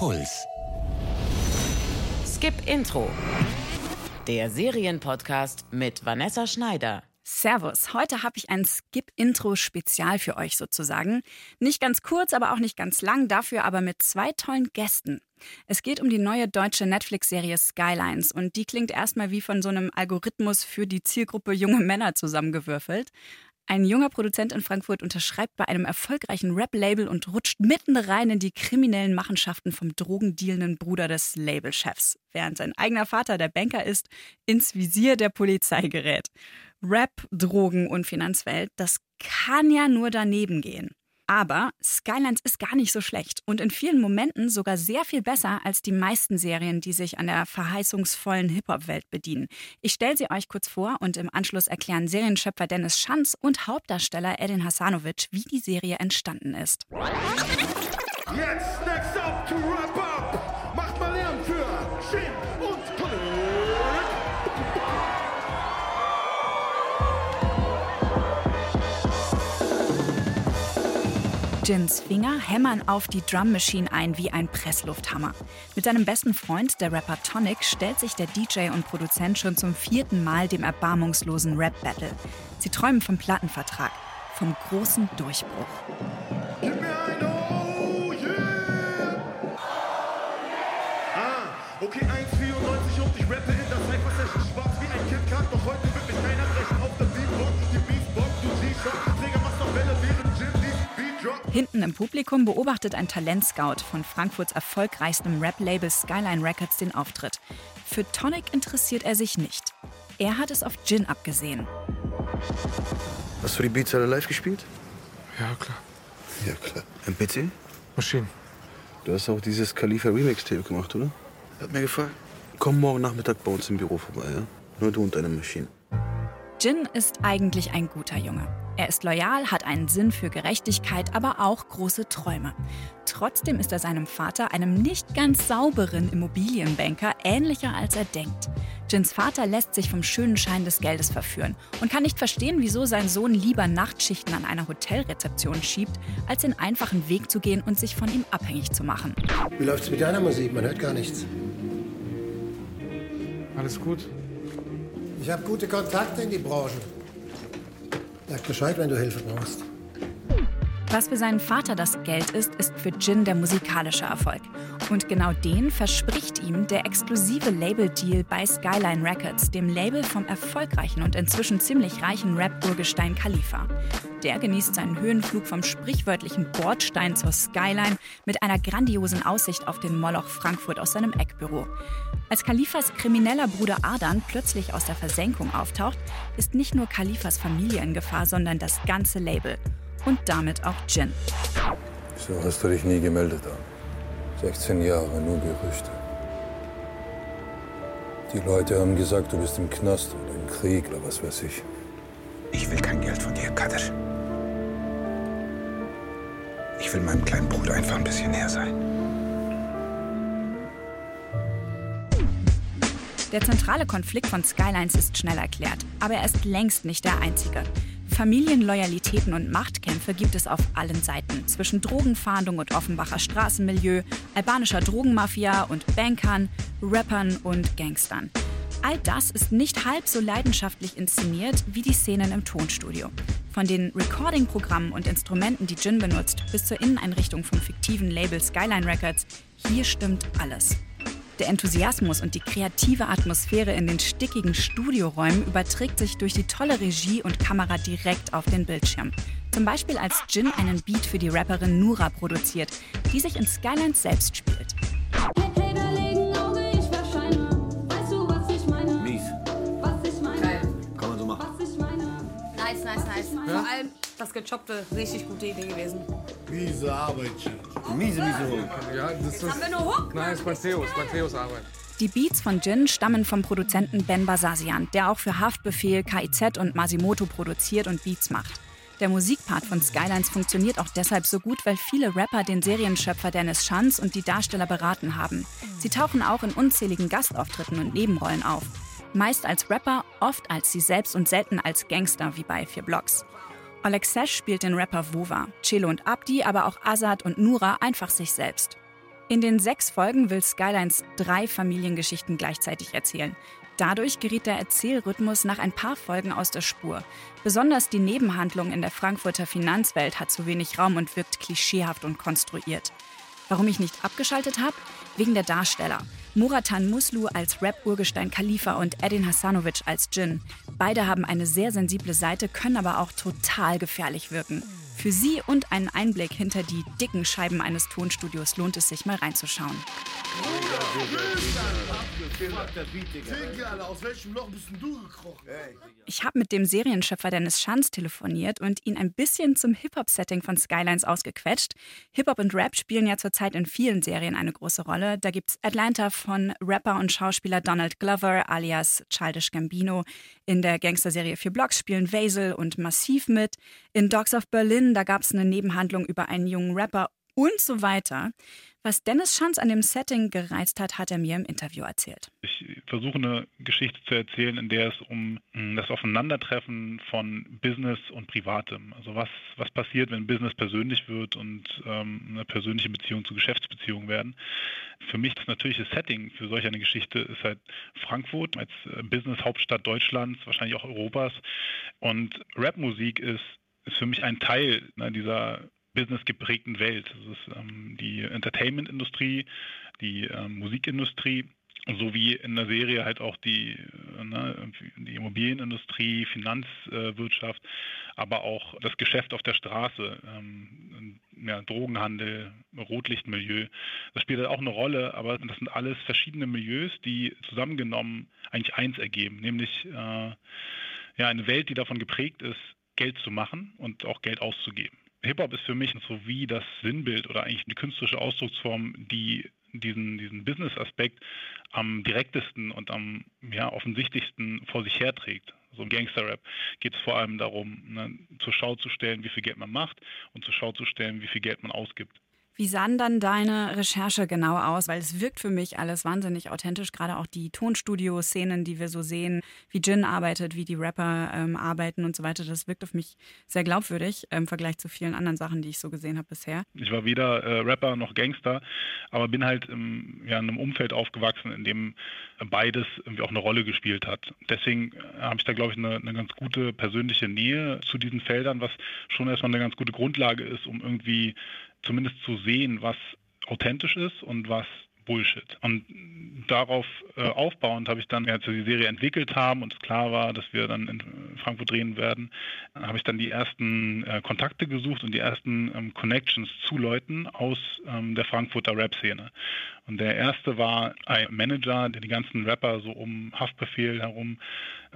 Puls. Skip Intro. Der Serienpodcast mit Vanessa Schneider. Servus, heute habe ich ein Skip-Intro-Spezial für euch sozusagen. Nicht ganz kurz, aber auch nicht ganz lang, dafür aber mit zwei tollen Gästen. Es geht um die neue deutsche Netflix-Serie Skylines und die klingt erstmal wie von so einem Algorithmus für die Zielgruppe junge Männer zusammengewürfelt. Ein junger Produzent in Frankfurt unterschreibt bei einem erfolgreichen Rap-Label und rutscht mitten rein in die kriminellen Machenschaften vom drogendealenden Bruder des Labelchefs, während sein eigener Vater, der Banker ist, ins Visier der Polizei gerät. Rap, Drogen und Finanzwelt, das kann ja nur daneben gehen. Aber Skylines ist gar nicht so schlecht und in vielen Momenten sogar sehr viel besser als die meisten Serien, die sich an der verheißungsvollen Hip-Hop-Welt bedienen. Ich stelle sie euch kurz vor und im Anschluss erklären Serienschöpfer Dennis Schanz und Hauptdarsteller Edin Hasanovic, wie die Serie entstanden ist. Jetzt next up to wrap up. Macht mal Lärm für Shin Jins Finger hämmern auf die Drum Machine ein wie ein Presslufthammer. Mit seinem besten Freund, der Rapper Tonic, stellt sich der DJ und Produzent schon zum vierten Mal dem erbarmungslosen Rap-Battle. Sie träumen vom Plattenvertrag, vom großen Durchbruch. Hinten im Publikum beobachtet ein Talentscout von Frankfurts erfolgreichstem Rap-Label Skyline Records den Auftritt. Für Tonic interessiert er sich nicht. Er hat es auf Jin abgesehen. Hast du die Beats alle live gespielt? Ja, klar. Ja, klar. Im PC? Maschinen. Du hast auch dieses Khalifa Remix-Tape gemacht, oder? Hat mir gefallen. Komm morgen Nachmittag bei uns im Büro vorbei, ja? Nur du und deine Maschine. Jin ist eigentlich ein guter Junge. Er ist loyal, hat einen Sinn für Gerechtigkeit, aber auch große Träume. Trotzdem ist er seinem Vater, einem nicht ganz sauberen Immobilienbanker, ähnlicher als er denkt. Jins Vater lässt sich vom schönen Schein des Geldes verführen und kann nicht verstehen, wieso sein Sohn lieber Nachtschichten an einer Hotelrezeption schiebt, als den einfachen Weg zu gehen und sich von ihm abhängig zu machen. Wie läuft's mit deiner Musik? Man hört gar nichts. Alles gut? Ich habe gute Kontakte in die Branche. Sag Bescheid, wenn du Hilfe brauchst. Was für seinen Vater das Geld ist, ist für Jin der musikalische Erfolg. Und genau den verspricht ihm der exklusive Label-Deal bei Skyline Records, dem Label vom erfolgreichen und inzwischen ziemlich reichen Rap-Urgestein Khalifa. Der genießt seinen Höhenflug vom sprichwörtlichen Bordstein zur Skyline mit einer grandiosen Aussicht auf den Moloch Frankfurt aus seinem Eckbüro. Als Khalifas krimineller Bruder Adan plötzlich aus der Versenkung auftaucht, ist nicht nur Khalifas Familie in Gefahr, sondern das ganze Label. Und damit auch Jin. So hast du dich nie gemeldet, An. 16 Jahre, nur Gerüchte. Die Leute haben gesagt, du bist im Knast oder im Krieg oder was weiß ich. Ich will kein Geld von dir, Kader. Ich will meinem kleinen Bruder einfach ein bisschen näher sein. Der zentrale Konflikt von Skylines ist schnell erklärt, aber er ist längst nicht der einzige. Familienloyalitäten und Machtkämpfe gibt es auf allen Seiten. Zwischen Drogenfahndung und Offenbacher Straßenmilieu, albanischer Drogenmafia und Bankern, Rappern und Gangstern. All das ist nicht halb so leidenschaftlich inszeniert wie die Szenen im Tonstudio. Von den Recording-Programmen und Instrumenten, die Jin benutzt, bis zur Inneneinrichtung vom fiktiven Label Skyline Records, hier stimmt alles. Der Enthusiasmus und die kreative Atmosphäre in den stickigen Studioräumen überträgt sich durch die tolle Regie und Kamera direkt auf den Bildschirm. Zum Beispiel als Jin einen Beat für die Rapperin Nura produziert, die sich in Skylines selbst spielt. Nice, nice, nice. Vor allem das Gechoppte, richtig gute Idee gewesen. Miese Arbeit, Shin. Miese, miese Hund. Ja, das ist. Haben wir nur Hook? Nein, das ist Matthäus, Matthäus Arbeit. Die Beats von Jin stammen vom Produzenten Ben Basasian, der auch für Haftbefehl, KIZ und Masimoto produziert und Beats macht. Der Musikpart von Skylines funktioniert auch deshalb so gut, weil viele Rapper den Serienschöpfer Dennis Schanz und die Darsteller beraten haben. Sie tauchen auch in unzähligen Gastauftritten und Nebenrollen auf. Meist als Rapper, oft als sie selbst und selten als Gangster wie bei Vier Blocks. Oleg Sesh spielt den Rapper Vova, Chelo und Abdi, aber auch Azad und Nura einfach sich selbst. In den sechs Folgen will Skylines drei Familiengeschichten gleichzeitig erzählen. Dadurch geriet der Erzählrhythmus nach ein paar Folgen aus der Spur. Besonders die Nebenhandlung in der Frankfurter Finanzwelt hat zu wenig Raum und wirkt klischeehaft und konstruiert. Warum ich nicht abgeschaltet habe? Wegen der Darsteller. Muratan Muslu als Rap-Urgestein Khalifa und Edin Hasanovic als Jin. Beide haben eine sehr sensible Seite, können aber auch total gefährlich wirken. Für sie und einen Einblick hinter die dicken Scheiben eines Tonstudios lohnt es sich mal reinzuschauen. Ich habe mit dem Serienschöpfer Dennis Schanz telefoniert und ihn ein bisschen zum Hip-Hop-Setting von Skylines ausgequetscht. Hip-Hop und Rap spielen ja zurzeit in vielen Serien eine große Rolle. Da gibt's Atlanta von Rapper und Schauspieler Donald Glover alias Childish Gambino. In der Gangsterserie Vier Blocks spielen Vasil und Massiv mit. In Dogs of Berlin, da gab's eine Nebenhandlung über einen jungen Rapper und so weiter. Was Dennis Schanz an dem Setting gereizt hat, hat er mir im Interview erzählt. Ich versuche eine Geschichte zu erzählen, in der es um mh, das Aufeinandertreffen von Business und Privatem, also was, was passiert, wenn Business persönlich wird und ähm, eine persönliche Beziehung zu Geschäftsbeziehung werden. Für mich das natürliche Setting für solch eine Geschichte ist halt Frankfurt als äh, Business-Hauptstadt Deutschlands, wahrscheinlich auch Europas. Und Rapmusik ist, ist für mich ein Teil ne, dieser Business geprägten Welt. Das ist ähm, die Entertainment-Industrie, die ähm, Musikindustrie sowie in der Serie halt auch die, äh, ne, die Immobilienindustrie, Finanzwirtschaft, aber auch das Geschäft auf der Straße, ähm, ja, Drogenhandel, Rotlichtmilieu. Das spielt halt auch eine Rolle, aber das sind alles verschiedene Milieus, die zusammengenommen eigentlich eins ergeben, nämlich äh, ja, eine Welt, die davon geprägt ist, Geld zu machen und auch Geld auszugeben. Hip-Hop ist für mich so wie das Sinnbild oder eigentlich eine künstlerische Ausdrucksform, die diesen, diesen Business-Aspekt am direktesten und am ja, offensichtlichsten vor sich herträgt. So im Gangster-Rap geht es vor allem darum, ne, zur Schau zu stellen, wie viel Geld man macht und zur Schau zu stellen, wie viel Geld man ausgibt. Wie sahen dann deine Recherche genau aus? Weil es wirkt für mich alles wahnsinnig authentisch, gerade auch die Tonstudio-Szenen, die wir so sehen, wie Jin arbeitet, wie die Rapper ähm, arbeiten und so weiter. Das wirkt auf mich sehr glaubwürdig im Vergleich zu vielen anderen Sachen, die ich so gesehen habe bisher. Ich war weder äh, Rapper noch Gangster, aber bin halt im, ja, in einem Umfeld aufgewachsen, in dem beides irgendwie auch eine Rolle gespielt hat. Deswegen äh, habe ich da, glaube ich, eine, eine ganz gute persönliche Nähe zu diesen Feldern, was schon erstmal eine ganz gute Grundlage ist, um irgendwie zumindest zu sehen, was authentisch ist und was Bullshit. Und darauf äh, aufbauend habe ich dann, als wir die Serie entwickelt haben und es klar war, dass wir dann in Frankfurt drehen werden, habe ich dann die ersten äh, Kontakte gesucht und die ersten ähm, Connections zu Leuten aus ähm, der Frankfurter Rap-Szene. Und der erste war ein Manager, der die ganzen Rapper so um Haftbefehl herum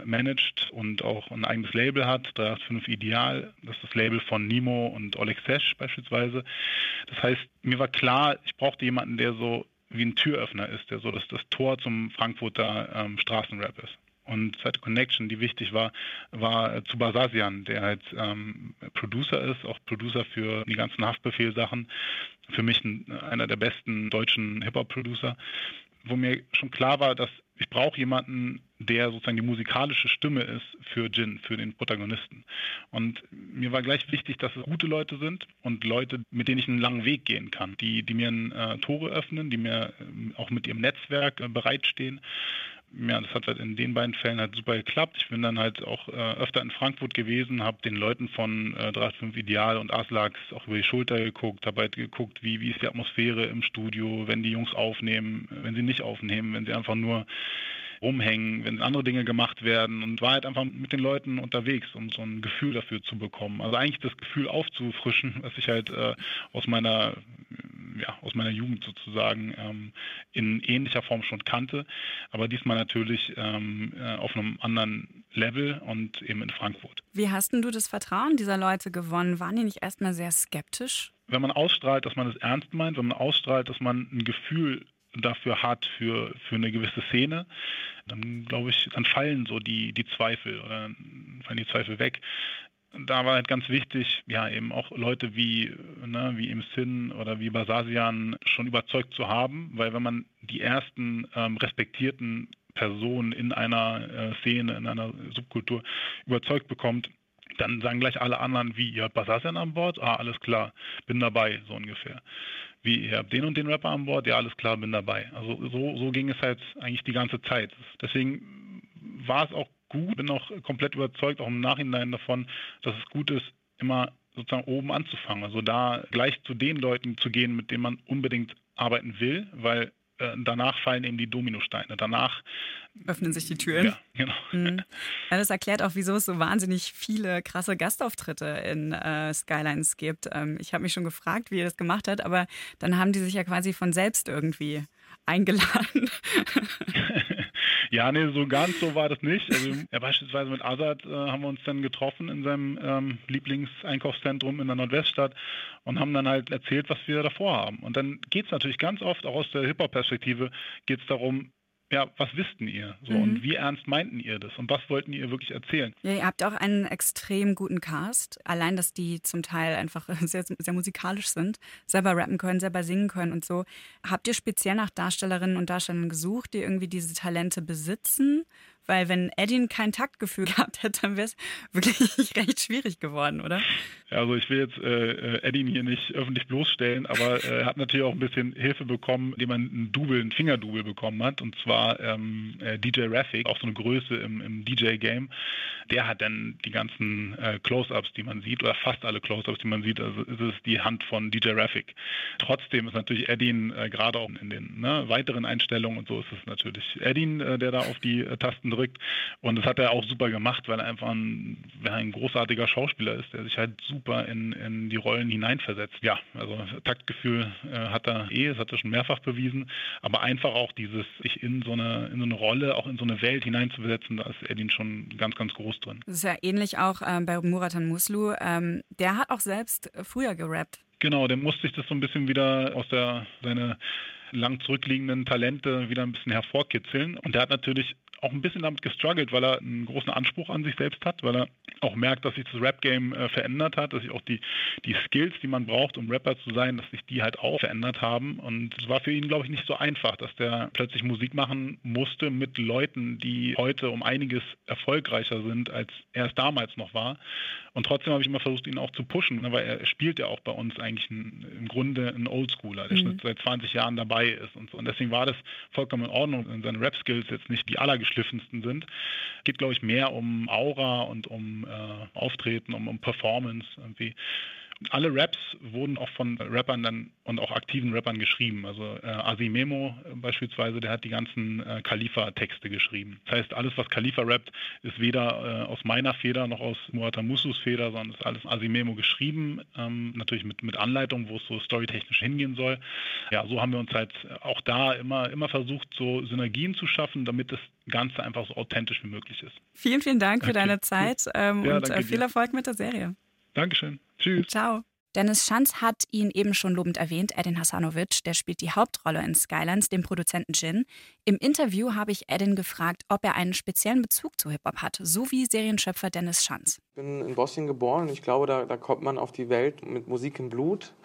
managt und auch ein eigenes Label hat, 385 Ideal. Das ist das Label von Nimo und Sesh beispielsweise. Das heißt, mir war klar, ich brauchte jemanden, der so wie ein Türöffner ist, der so das, das Tor zum Frankfurter ähm, Straßenrap ist. Und zweite Connection, die wichtig war, war zu Basasian, der halt ähm, Producer ist, auch Producer für die ganzen Haftbefehlsachen. Für mich ein, einer der besten deutschen Hip-Hop-Producer, wo mir schon klar war, dass ich brauche jemanden, der sozusagen die musikalische Stimme ist für Jin, für den Protagonisten. Und mir war gleich wichtig, dass es gute Leute sind und Leute, mit denen ich einen langen Weg gehen kann, die, die mir äh, Tore öffnen, die mir äh, auch mit ihrem Netzwerk äh, bereitstehen. Ja, das hat halt in den beiden Fällen halt super geklappt. Ich bin dann halt auch äh, öfter in Frankfurt gewesen, habe den Leuten von äh, 385 Ideal und Aslax auch über die Schulter geguckt, habe halt geguckt, wie, wie ist die Atmosphäre im Studio, wenn die Jungs aufnehmen, wenn sie nicht aufnehmen, wenn sie einfach nur rumhängen, wenn andere Dinge gemacht werden und war halt einfach mit den Leuten unterwegs, um so ein Gefühl dafür zu bekommen. Also eigentlich das Gefühl aufzufrischen, was ich halt äh, aus meiner ja, aus meiner Jugend sozusagen ähm, in ähnlicher Form schon kannte, aber diesmal natürlich ähm, äh, auf einem anderen Level und eben in Frankfurt. Wie hast denn du das Vertrauen dieser Leute gewonnen? Waren die nicht erstmal sehr skeptisch? Wenn man ausstrahlt, dass man es ernst meint, wenn man ausstrahlt, dass man ein Gefühl dafür hat, für, für eine gewisse Szene, dann glaube ich, dann fallen so die, die Zweifel oder fallen die Zweifel weg. Da war halt ganz wichtig, ja, eben auch Leute wie, ne, wie im Sin oder wie Basasian schon überzeugt zu haben, weil wenn man die ersten ähm, respektierten Personen in einer äh, Szene, in einer Subkultur überzeugt bekommt, dann sagen gleich alle anderen, wie, ihr habt Basasian an Bord? Ah, alles klar, bin dabei, so ungefähr. Wie ihr habt den und den Rapper an Bord, ja alles klar, bin dabei. Also so, so ging es halt eigentlich die ganze Zeit. Deswegen war es auch gut, bin auch komplett überzeugt, auch im Nachhinein davon, dass es gut ist, immer sozusagen oben anzufangen. Also da gleich zu den Leuten zu gehen, mit denen man unbedingt arbeiten will, weil danach fallen eben die Dominosteine. Danach öffnen sich die Türen. Ja, genau. Mhm. Ja, das erklärt auch, wieso es so wahnsinnig viele krasse Gastauftritte in äh, Skylines gibt. Ähm, ich habe mich schon gefragt, wie ihr das gemacht habt, aber dann haben die sich ja quasi von selbst irgendwie eingeladen. Ja, nee, so ganz so war das nicht. Also ja, beispielsweise mit Azad äh, haben wir uns dann getroffen in seinem ähm, Lieblingseinkaufszentrum in der Nordweststadt und haben dann halt erzählt, was wir davor haben. Und dann geht es natürlich ganz oft, auch aus der Hip-Hop-Perspektive, geht es darum, ja, was wissten ihr? So, mhm. Und wie ernst meinten ihr das? Und was wollten ihr wirklich erzählen? Ja, ihr habt auch einen extrem guten Cast. Allein, dass die zum Teil einfach sehr, sehr musikalisch sind, selber rappen können, selber singen können und so. Habt ihr speziell nach Darstellerinnen und Darstellern gesucht, die irgendwie diese Talente besitzen? Weil wenn Eddie kein Taktgefühl gehabt hätte, dann wäre es wirklich recht schwierig geworden, oder? Also ich will jetzt äh, Eddie hier nicht öffentlich bloßstellen, aber äh, er hat natürlich auch ein bisschen Hilfe bekommen, indem man einen Double, einen Fingerdouble bekommen hat. Und zwar ähm, äh, DJ Raffic, auch so eine Größe im, im DJ-Game. Der hat dann die ganzen äh, Close-Ups, die man sieht, oder fast alle Close-Ups, die man sieht, also ist es die Hand von DJ Raffic. Trotzdem ist natürlich Eddie äh, gerade auch in den ne, weiteren Einstellungen und so ist es natürlich äh, der da auf die Tasten drückt. Und das hat er auch super gemacht, weil er einfach ein, ein großartiger Schauspieler ist, der sich halt super in, in die Rollen hineinversetzt. Ja, also Taktgefühl äh, hat er eh, das hat er schon mehrfach bewiesen, aber einfach auch dieses, sich in so eine, in so eine Rolle, auch in so eine Welt hineinzuversetzen, da ist Edin schon ganz, ganz groß drin. Das ist ja ähnlich auch äh, bei Muratan Muslu. Ähm, der hat auch selbst früher gerappt. Genau, der musste sich das so ein bisschen wieder aus der, seine lang zurückliegenden Talente wieder ein bisschen hervorkitzeln. Und der hat natürlich auch ein bisschen damit gestruggelt, weil er einen großen Anspruch an sich selbst hat, weil er auch merkt, dass sich das Rap-Game äh, verändert hat, dass sich auch die, die Skills, die man braucht, um Rapper zu sein, dass sich die halt auch verändert haben. Und es war für ihn, glaube ich, nicht so einfach, dass der plötzlich Musik machen musste mit Leuten, die heute um einiges erfolgreicher sind, als er es damals noch war. Und trotzdem habe ich immer versucht, ihn auch zu pushen, ne, weil er spielt ja auch bei uns eigentlich ein, im Grunde ein Oldschooler, der mhm. seit 20 Jahren dabei ist und so. Und deswegen war das vollkommen in Ordnung, seine Rap-Skills jetzt nicht die allergeschliffensten sind. Geht, glaube ich, mehr um Aura und um äh, Auftreten, um, um Performance irgendwie alle Raps wurden auch von Rappern dann und auch aktiven Rappern geschrieben. Also äh, Asimemo beispielsweise, der hat die ganzen äh, Khalifa-Texte geschrieben. Das heißt, alles, was Khalifa rappt, ist weder äh, aus meiner Feder noch aus Muatamusus Feder, sondern ist alles Asimemo geschrieben. Ähm, natürlich mit, mit Anleitung, wo es so storytechnisch hingehen soll. Ja, so haben wir uns halt auch da immer, immer versucht, so Synergien zu schaffen, damit das Ganze einfach so authentisch wie möglich ist. Vielen, vielen Dank okay. für deine Zeit ähm, ja, und äh, viel. Erfolg mit der Serie. Dankeschön. Tschüss. Ciao. Dennis Schanz hat ihn eben schon lobend erwähnt, Edin Hasanovic, der spielt die Hauptrolle in Skylands, dem Produzenten Jin. Im Interview habe ich Edin gefragt, ob er einen speziellen Bezug zu Hip-Hop hat, so wie Serienschöpfer Dennis Schanz. Ich bin in Bosnien geboren und ich glaube, da, da kommt man auf die Welt mit Musik im Blut.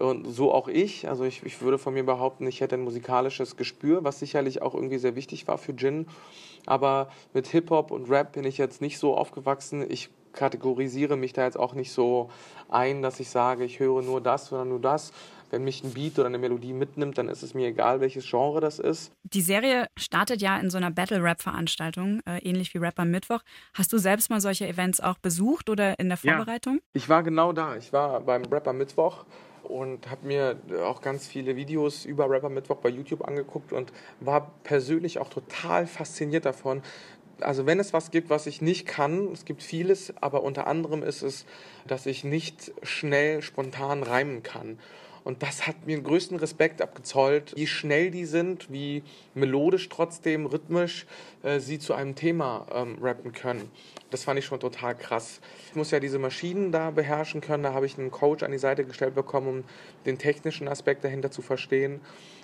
Und so auch ich. Also ich, ich würde von mir behaupten, ich hätte ein musikalisches Gespür, was sicherlich auch irgendwie sehr wichtig war für Jin. Aber mit Hip-Hop und Rap bin ich jetzt nicht so aufgewachsen. Ich kategorisiere mich da jetzt auch nicht so ein, dass ich sage, ich höre nur das oder nur das. Wenn mich ein Beat oder eine Melodie mitnimmt, dann ist es mir egal, welches Genre das ist. Die Serie startet ja in so einer Battle-Rap-Veranstaltung, äh, ähnlich wie Rapper Mittwoch. Hast du selbst mal solche Events auch besucht oder in der Vorbereitung? Ja, ich war genau da. Ich war beim Rapper Mittwoch und habe mir auch ganz viele Videos über Rapper Mittwoch bei YouTube angeguckt und war persönlich auch total fasziniert davon, also wenn es was gibt, was ich nicht kann, es gibt vieles, aber unter anderem ist es, dass ich nicht schnell, spontan reimen kann. Und das hat mir den größten Respekt abgezollt, wie schnell die sind, wie melodisch trotzdem, rhythmisch äh, sie zu einem Thema ähm, rappen können. Das fand ich schon total krass. Ich muss ja diese Maschinen da beherrschen können. Da habe ich einen Coach an die Seite gestellt bekommen, um den technischen Aspekt dahinter zu verstehen.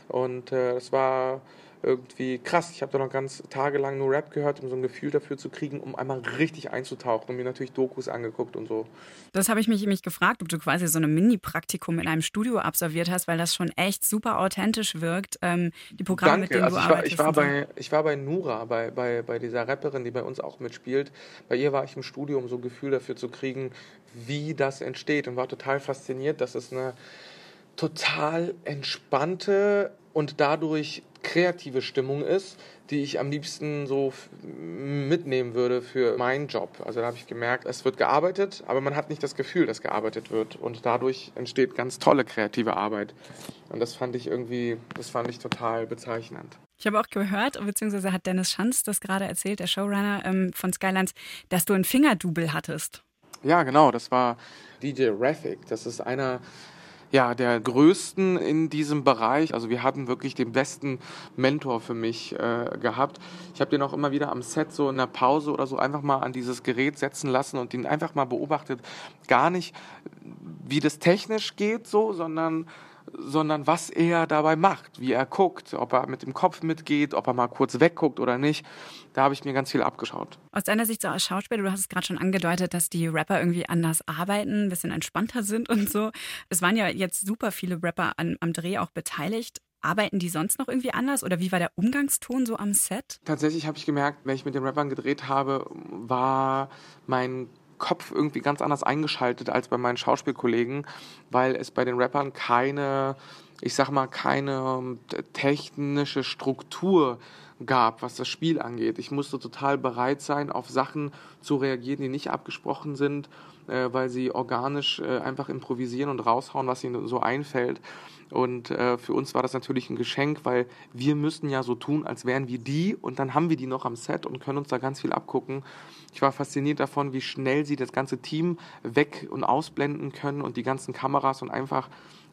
Und äh, es war irgendwie krass. Ich habe da noch ganz tagelang nur Rap gehört, um so ein Gefühl dafür zu kriegen, um einmal richtig einzutauchen und mir natürlich Dokus angeguckt und so. Das habe ich mich nämlich gefragt, ob du quasi so ein Mini-Praktikum in einem Studio absolviert hast, weil das schon echt super authentisch wirkt. Ähm, die Programme, Danke. mit denen also du ich arbeitest. War, ich, war bei, ich war bei Nura, bei, bei, bei dieser Rapperin, die bei uns auch mitspielt. Bei ihr war ich im Studio, um so ein Gefühl dafür zu kriegen, wie das entsteht und war total fasziniert, dass es eine total entspannte und dadurch kreative Stimmung ist, die ich am liebsten so mitnehmen würde für meinen Job. Also da habe ich gemerkt, es wird gearbeitet, aber man hat nicht das Gefühl, dass gearbeitet wird. Und dadurch entsteht ganz tolle kreative Arbeit. Und das fand ich irgendwie, das fand ich total bezeichnend. Ich habe auch gehört, beziehungsweise hat Dennis Schanz das gerade erzählt, der Showrunner ähm, von Skylines, dass du ein Fingerdouble hattest. Ja, genau, das war DJ Raffic. Das ist einer ja, der größten in diesem Bereich. Also wir hatten wirklich den besten Mentor für mich äh, gehabt. Ich habe den auch immer wieder am Set so in der Pause oder so einfach mal an dieses Gerät setzen lassen und ihn einfach mal beobachtet. Gar nicht, wie das technisch geht so, sondern sondern was er dabei macht, wie er guckt, ob er mit dem Kopf mitgeht, ob er mal kurz wegguckt oder nicht. Da habe ich mir ganz viel abgeschaut. Aus deiner Sicht so als Schauspieler, du hast es gerade schon angedeutet, dass die Rapper irgendwie anders arbeiten, ein bisschen entspannter sind und so. Es waren ja jetzt super viele Rapper an, am Dreh auch beteiligt. Arbeiten die sonst noch irgendwie anders oder wie war der Umgangston so am Set? Tatsächlich habe ich gemerkt, wenn ich mit den Rappern gedreht habe, war mein Kopf irgendwie ganz anders eingeschaltet als bei meinen Schauspielkollegen, weil es bei den Rappern keine, ich sag mal, keine ähm, technische Struktur gab, was das Spiel angeht. Ich musste total bereit sein, auf Sachen zu reagieren, die nicht abgesprochen sind, äh, weil sie organisch äh, einfach improvisieren und raushauen, was ihnen so einfällt. Und äh, für uns war das natürlich ein Geschenk, weil wir müssen ja so tun, als wären wir die und dann haben wir die noch am Set und können uns da ganz viel abgucken. Ich war fasziniert davon, wie schnell sie das ganze Team weg und ausblenden können und die ganzen Kameras und einfach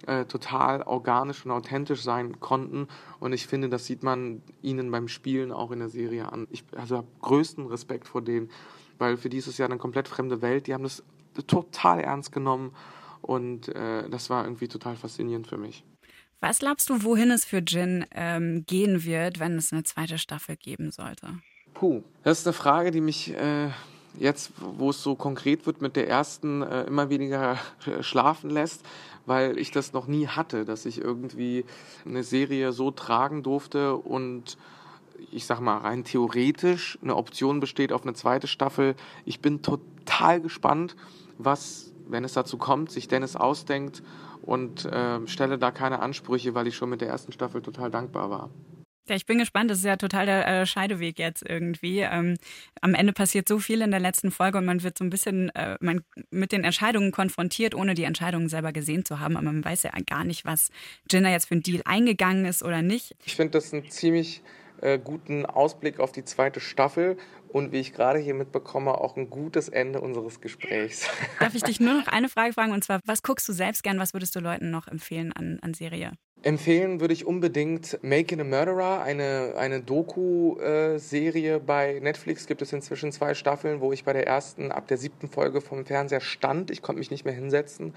äh, total organisch und authentisch sein konnten. Und ich finde, das sieht man ihnen beim Spielen auch in der Serie an. Ich also habe größten Respekt vor denen, weil für dieses Jahr eine komplett fremde Welt. Die haben das total ernst genommen und äh, das war irgendwie total faszinierend für mich. Was glaubst du, wohin es für Jin ähm, gehen wird, wenn es eine zweite Staffel geben sollte? Puh, das ist eine Frage, die mich äh, jetzt, wo es so konkret wird, mit der ersten äh, immer weniger schlafen lässt, weil ich das noch nie hatte, dass ich irgendwie eine Serie so tragen durfte und ich sag mal rein theoretisch eine Option besteht auf eine zweite Staffel. Ich bin total gespannt, was wenn es dazu kommt, sich Dennis ausdenkt und äh, stelle da keine Ansprüche, weil ich schon mit der ersten Staffel total dankbar war. Ja, ich bin gespannt. Das ist ja total der äh, Scheideweg jetzt irgendwie. Ähm, am Ende passiert so viel in der letzten Folge und man wird so ein bisschen äh, man, mit den Entscheidungen konfrontiert, ohne die Entscheidungen selber gesehen zu haben. Aber man weiß ja gar nicht, was Jenna jetzt für einen Deal eingegangen ist oder nicht. Ich finde das ein ziemlich äh, guten Ausblick auf die zweite Staffel und wie ich gerade hier mitbekomme, auch ein gutes Ende unseres Gesprächs. Darf ich dich nur noch eine Frage fragen und zwar, was guckst du selbst gern, was würdest du Leuten noch empfehlen an, an Serie? Empfehlen würde ich unbedingt Making a Murderer, eine, eine Doku-Serie bei Netflix. Gibt es inzwischen zwei Staffeln, wo ich bei der ersten ab der siebten Folge vom Fernseher stand. Ich konnte mich nicht mehr hinsetzen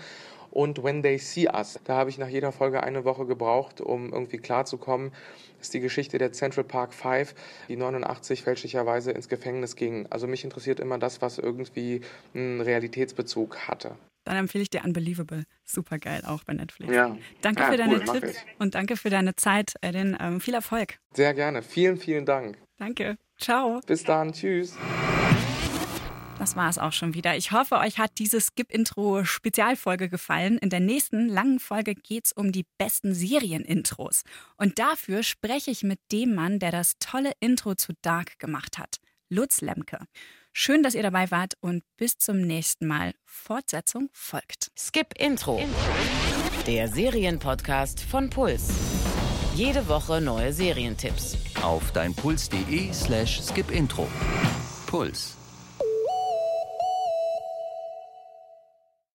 und When They See Us. Da habe ich nach jeder Folge eine Woche gebraucht, um irgendwie klarzukommen. Das ist die Geschichte der Central Park Five, die 89 fälschlicherweise ins Gefängnis ging. Also mich interessiert immer das, was irgendwie einen Realitätsbezug hatte. Dann empfehle ich dir Unbelievable. Super geil, auch bei Netflix. Ja. Danke ja, für deine cool, Tipps und danke für deine Zeit, Edin. Ähm, viel Erfolg. Sehr gerne. Vielen, vielen Dank. Danke. Ciao. Bis dann. Tschüss. Das war es auch schon wieder. Ich hoffe, euch hat diese Skip-Intro-Spezialfolge gefallen. In der nächsten langen Folge geht es um die besten Serien-Intros. Und dafür spreche ich mit dem Mann, der das tolle Intro zu Dark gemacht hat, Lutz Lemke. Schön, dass ihr dabei wart und bis zum nächsten Mal. Fortsetzung folgt. Skip Intro. Der Serienpodcast von Puls. Jede Woche neue Serientipps. Auf deinpuls.de slash skipintro. Puls.